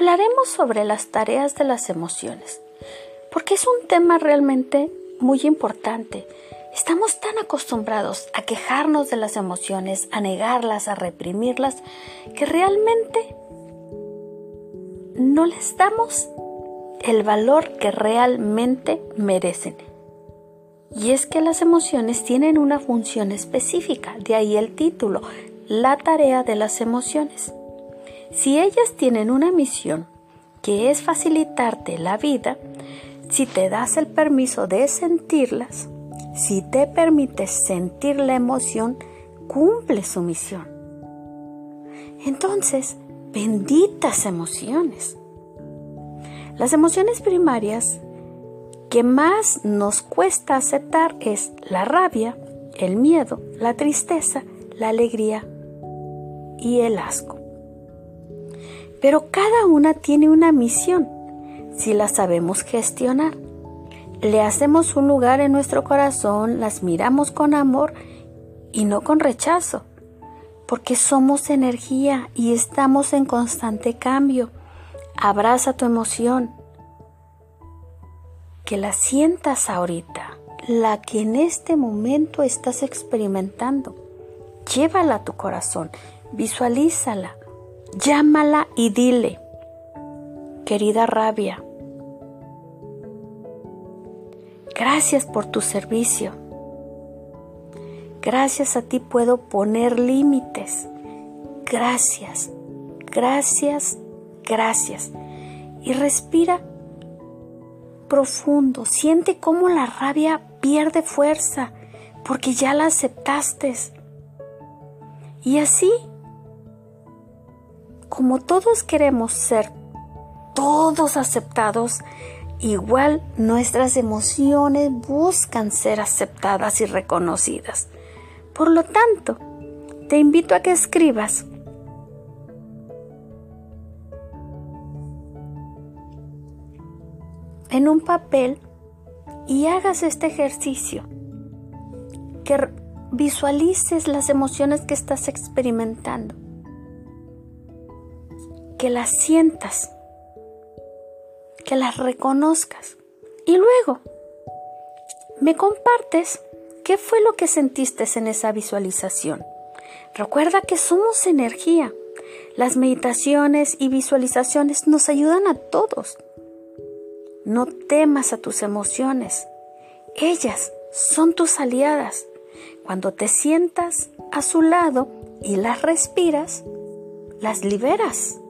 hablaremos sobre las tareas de las emociones, porque es un tema realmente muy importante. Estamos tan acostumbrados a quejarnos de las emociones, a negarlas, a reprimirlas, que realmente no les damos el valor que realmente merecen. Y es que las emociones tienen una función específica, de ahí el título, la tarea de las emociones. Si ellas tienen una misión, que es facilitarte la vida, si te das el permiso de sentirlas, si te permites sentir la emoción, cumple su misión. Entonces, benditas emociones. Las emociones primarias que más nos cuesta aceptar es la rabia, el miedo, la tristeza, la alegría y el asco. Pero cada una tiene una misión si la sabemos gestionar. Le hacemos un lugar en nuestro corazón, las miramos con amor y no con rechazo, porque somos energía y estamos en constante cambio. Abraza tu emoción, que la sientas ahorita, la que en este momento estás experimentando. Llévala a tu corazón, visualízala, llámala y dile, querida rabia, Gracias por tu servicio. Gracias a ti puedo poner límites. Gracias, gracias, gracias. Y respira profundo. Siente cómo la rabia pierde fuerza porque ya la aceptaste. Y así, como todos queremos ser todos aceptados, Igual nuestras emociones buscan ser aceptadas y reconocidas. Por lo tanto, te invito a que escribas en un papel y hagas este ejercicio. Que visualices las emociones que estás experimentando. Que las sientas que las reconozcas. Y luego, me compartes qué fue lo que sentiste en esa visualización. Recuerda que somos energía. Las meditaciones y visualizaciones nos ayudan a todos. No temas a tus emociones. Ellas son tus aliadas. Cuando te sientas a su lado y las respiras, las liberas.